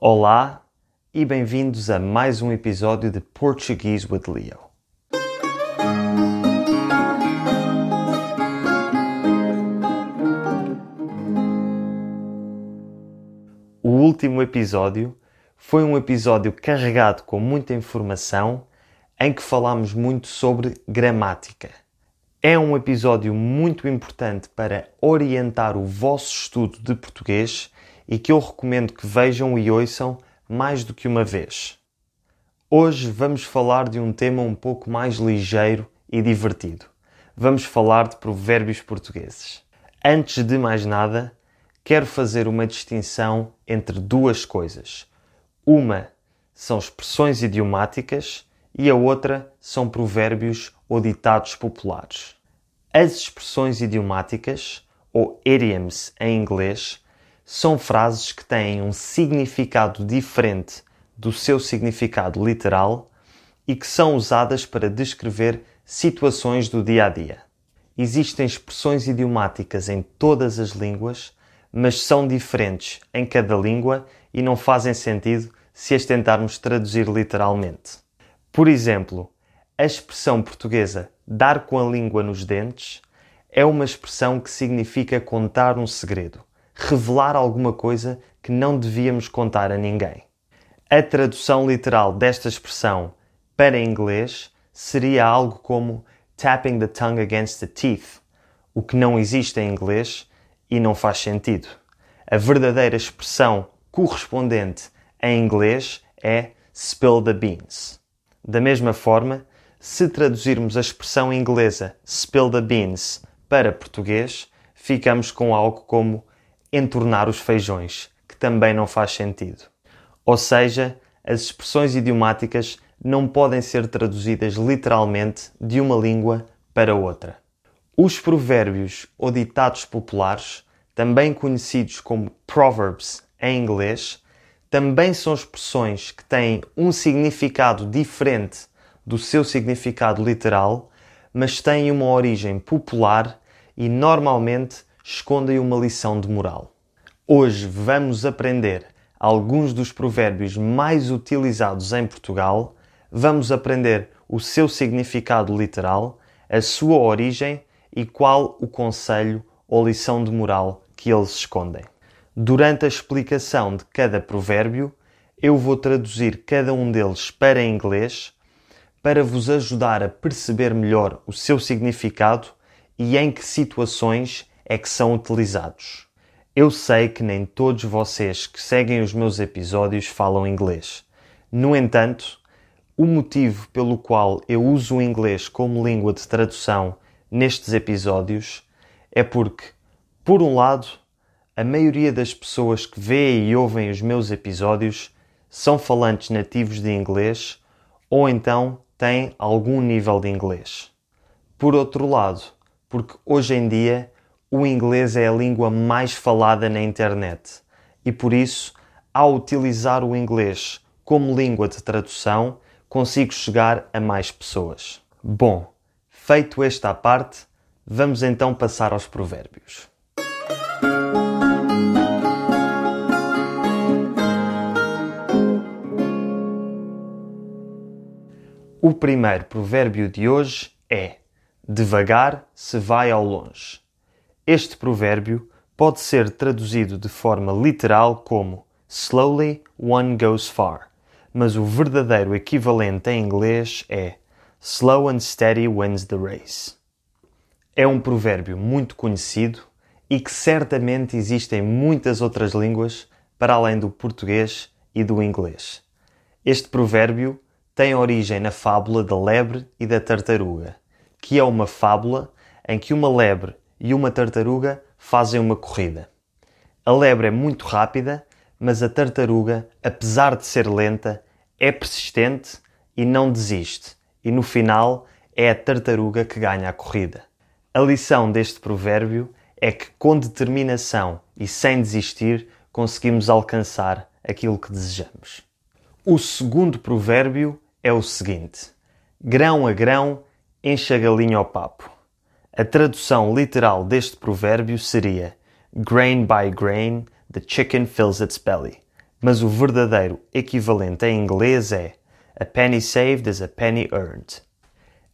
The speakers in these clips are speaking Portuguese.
Olá e bem-vindos a mais um episódio de Portuguese with Leo. O último episódio foi um episódio carregado com muita informação em que falámos muito sobre gramática. É um episódio muito importante para orientar o vosso estudo de português e que eu recomendo que vejam e ouçam mais do que uma vez. Hoje vamos falar de um tema um pouco mais ligeiro e divertido. Vamos falar de provérbios portugueses. Antes de mais nada, quero fazer uma distinção entre duas coisas. Uma são expressões idiomáticas e a outra são provérbios ou ditados populares. As expressões idiomáticas, ou idioms em inglês, são frases que têm um significado diferente do seu significado literal e que são usadas para descrever situações do dia a dia. Existem expressões idiomáticas em todas as línguas, mas são diferentes em cada língua e não fazem sentido se as tentarmos traduzir literalmente. Por exemplo, a expressão portuguesa dar com a língua nos dentes é uma expressão que significa contar um segredo, revelar alguma coisa que não devíamos contar a ninguém. A tradução literal desta expressão para inglês seria algo como tapping the tongue against the teeth, o que não existe em inglês e não faz sentido. A verdadeira expressão correspondente em inglês é spill the beans. Da mesma forma, se traduzirmos a expressão inglesa spill the beans para português, ficamos com algo como entornar os feijões, que também não faz sentido. Ou seja, as expressões idiomáticas não podem ser traduzidas literalmente de uma língua para outra. Os provérbios ou ditados populares, também conhecidos como proverbs em inglês, também são expressões que têm um significado diferente do seu significado literal, mas têm uma origem popular e normalmente escondem uma lição de moral. Hoje vamos aprender alguns dos provérbios mais utilizados em Portugal, vamos aprender o seu significado literal, a sua origem e qual o conselho ou lição de moral que eles escondem. Durante a explicação de cada provérbio, eu vou traduzir cada um deles para inglês para vos ajudar a perceber melhor o seu significado e em que situações é que são utilizados. Eu sei que nem todos vocês que seguem os meus episódios falam inglês. No entanto, o motivo pelo qual eu uso o inglês como língua de tradução nestes episódios é porque, por um lado, a maioria das pessoas que veem e ouvem os meus episódios são falantes nativos de inglês ou então têm algum nível de inglês. Por outro lado, porque hoje em dia o inglês é a língua mais falada na internet e por isso, ao utilizar o inglês como língua de tradução, consigo chegar a mais pessoas. Bom, feito esta parte, vamos então passar aos provérbios. O primeiro provérbio de hoje é: Devagar se vai ao longe. Este provérbio pode ser traduzido de forma literal como Slowly one goes far, mas o verdadeiro equivalente em inglês é Slow and steady wins the race. É um provérbio muito conhecido e que certamente existem muitas outras línguas para além do português e do inglês. Este provérbio tem origem na fábula da lebre e da tartaruga, que é uma fábula em que uma lebre e uma tartaruga fazem uma corrida. A lebre é muito rápida, mas a tartaruga, apesar de ser lenta, é persistente e não desiste, e no final é a tartaruga que ganha a corrida. A lição deste provérbio é que com determinação e sem desistir conseguimos alcançar aquilo que desejamos. O segundo provérbio é o seguinte: grão a grão enche a galinha ao papo. A tradução literal deste provérbio seria grain by grain the chicken fills its belly. mas o verdadeiro equivalente em inglês é A penny saved is a penny earned.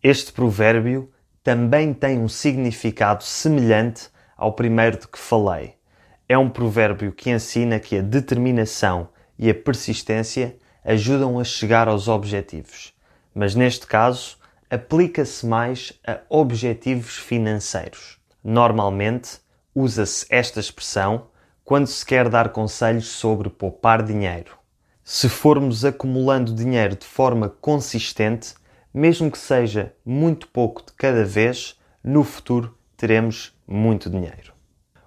Este provérbio também tem um significado semelhante ao primeiro de que falei. É um provérbio que ensina que a determinação e a persistência ajudam a chegar aos objetivos, mas neste caso aplica-se mais a objetivos financeiros. Normalmente usa-se esta expressão quando se quer dar conselhos sobre poupar dinheiro. Se formos acumulando dinheiro de forma consistente, mesmo que seja muito pouco de cada vez, no futuro teremos muito dinheiro.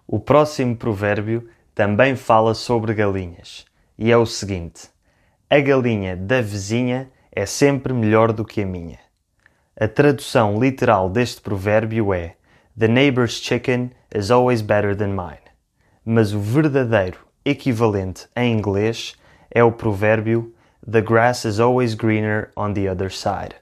O próximo provérbio também fala sobre galinhas e é o seguinte: A galinha da vizinha é sempre melhor do que a minha. A tradução literal deste provérbio é The neighbor's chicken is always better than mine. Mas o verdadeiro equivalente em inglês é o provérbio The grass is always greener on the other side.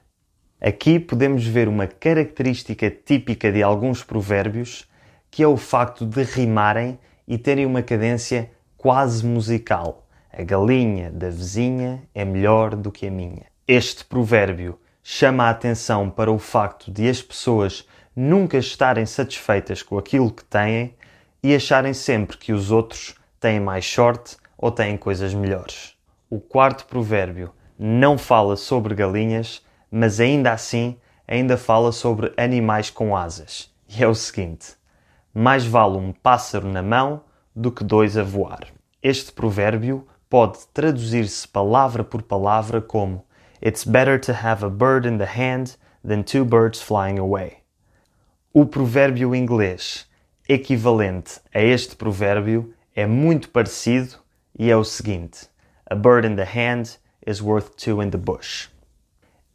Aqui podemos ver uma característica típica de alguns provérbios, que é o facto de rimarem e terem uma cadência quase musical. A galinha da vizinha é melhor do que a minha. Este provérbio chama a atenção para o facto de as pessoas nunca estarem satisfeitas com aquilo que têm e acharem sempre que os outros têm mais sorte ou têm coisas melhores. O quarto provérbio não fala sobre galinhas, mas ainda assim ainda fala sobre animais com asas. E é o seguinte: mais vale um pássaro na mão do que dois a voar. Este provérbio pode traduzir-se palavra por palavra como It's better to have a bird in the hand than two birds flying away. O provérbio inglês equivalente a este provérbio é muito parecido e é o seguinte: A bird in the hand is worth two in the bush.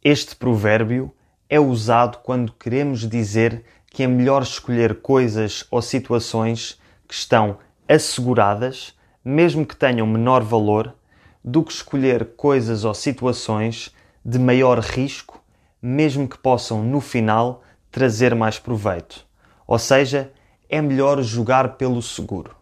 Este provérbio é usado quando queremos dizer que é melhor escolher coisas ou situações que estão asseguradas, mesmo que tenham menor valor, do que escolher coisas ou situações de maior risco, mesmo que possam no final trazer mais proveito. Ou seja, é melhor jogar pelo seguro.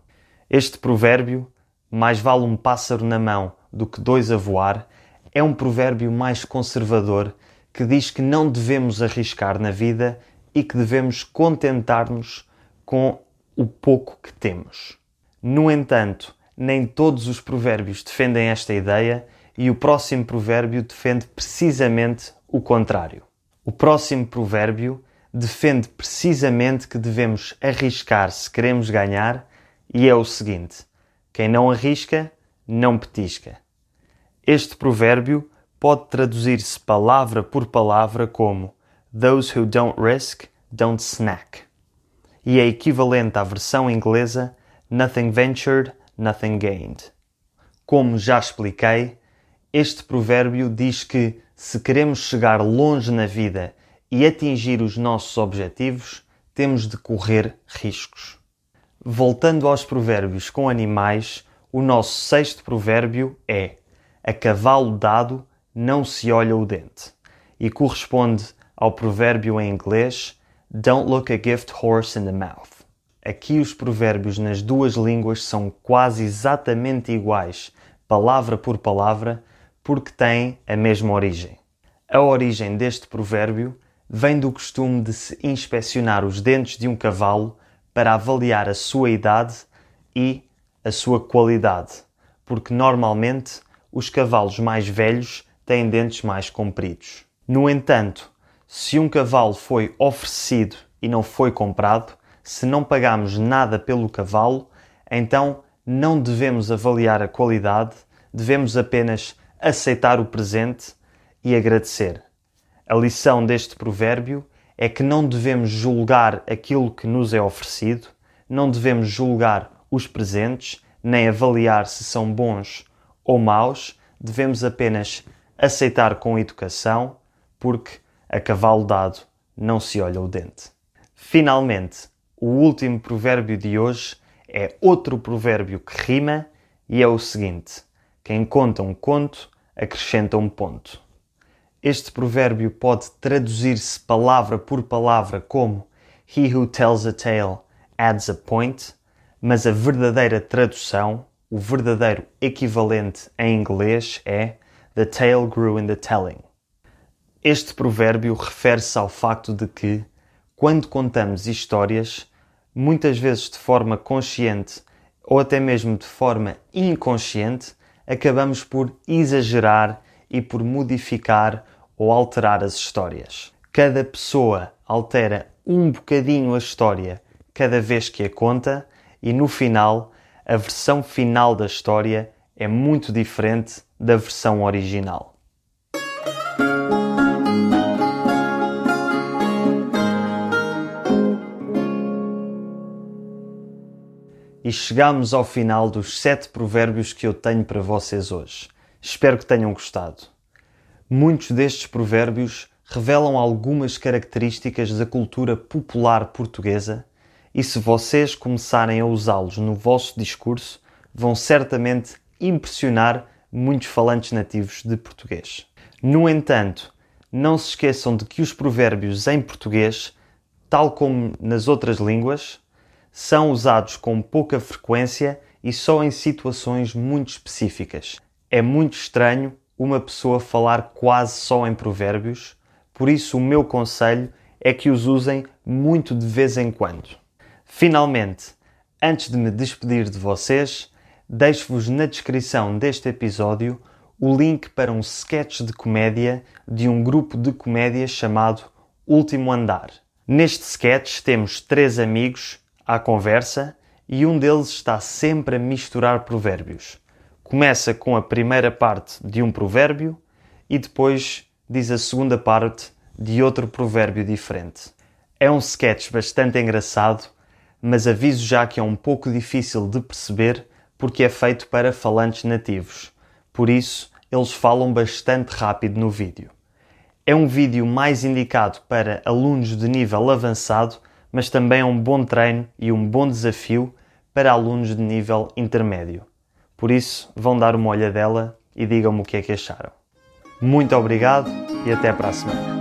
Este provérbio, mais vale um pássaro na mão do que dois a voar, é um provérbio mais conservador que diz que não devemos arriscar na vida e que devemos contentar-nos com o pouco que temos. No entanto, nem todos os provérbios defendem esta ideia e o próximo provérbio defende precisamente o contrário. O próximo provérbio defende precisamente que devemos arriscar se queremos ganhar e é o seguinte: quem não arrisca, não petisca. Este provérbio pode traduzir-se palavra por palavra como Those who don't risk, don't snack. E é equivalente à versão inglesa Nothing ventured, nothing gained. Como já expliquei, este provérbio diz que se queremos chegar longe na vida e atingir os nossos objetivos, temos de correr riscos. Voltando aos provérbios com animais, o nosso sexto provérbio é a cavalo dado não se olha o dente e corresponde ao provérbio em inglês Don't look a gift horse in the mouth. Aqui os provérbios nas duas línguas são quase exatamente iguais, palavra por palavra, porque têm a mesma origem. A origem deste provérbio vem do costume de se inspecionar os dentes de um cavalo para avaliar a sua idade e a sua qualidade, porque normalmente os cavalos mais velhos têm dentes mais compridos. No entanto, se um cavalo foi oferecido e não foi comprado, se não pagamos nada pelo cavalo, então não devemos avaliar a qualidade, devemos apenas aceitar o presente e agradecer. A lição deste provérbio é que não devemos julgar aquilo que nos é oferecido, não devemos julgar os presentes, nem avaliar se são bons ou maus, devemos apenas aceitar com educação, porque a cavalo dado não se olha o dente. Finalmente, o último provérbio de hoje é outro provérbio que rima e é o seguinte: quem conta um conto acrescenta um ponto. Este provérbio pode traduzir-se palavra por palavra como He who tells a tale adds a point, mas a verdadeira tradução o verdadeiro equivalente em inglês é The tale grew in the telling. Este provérbio refere-se ao facto de que, quando contamos histórias, muitas vezes de forma consciente ou até mesmo de forma inconsciente, acabamos por exagerar e por modificar ou alterar as histórias. Cada pessoa altera um bocadinho a história cada vez que a conta e no final a versão final da história é muito diferente da versão original. E chegamos ao final dos sete provérbios que eu tenho para vocês hoje. Espero que tenham gostado. Muitos destes provérbios revelam algumas características da cultura popular portuguesa e se vocês começarem a usá-los no vosso discurso, vão certamente impressionar muitos falantes nativos de português. No entanto, não se esqueçam de que os provérbios em português, tal como nas outras línguas, são usados com pouca frequência e só em situações muito específicas. É muito estranho uma pessoa falar quase só em provérbios, por isso o meu conselho é que os usem muito de vez em quando. Finalmente, antes de me despedir de vocês, deixo-vos na descrição deste episódio o link para um sketch de comédia de um grupo de comédia chamado Último Andar. Neste sketch temos três amigos à conversa e um deles está sempre a misturar provérbios. Começa com a primeira parte de um provérbio e depois diz a segunda parte de outro provérbio diferente. É um sketch bastante engraçado mas aviso já que é um pouco difícil de perceber porque é feito para falantes nativos. Por isso, eles falam bastante rápido no vídeo. É um vídeo mais indicado para alunos de nível avançado, mas também é um bom treino e um bom desafio para alunos de nível intermédio. Por isso, vão dar uma olhadela e digam-me o que é que acharam. Muito obrigado e até para a semana.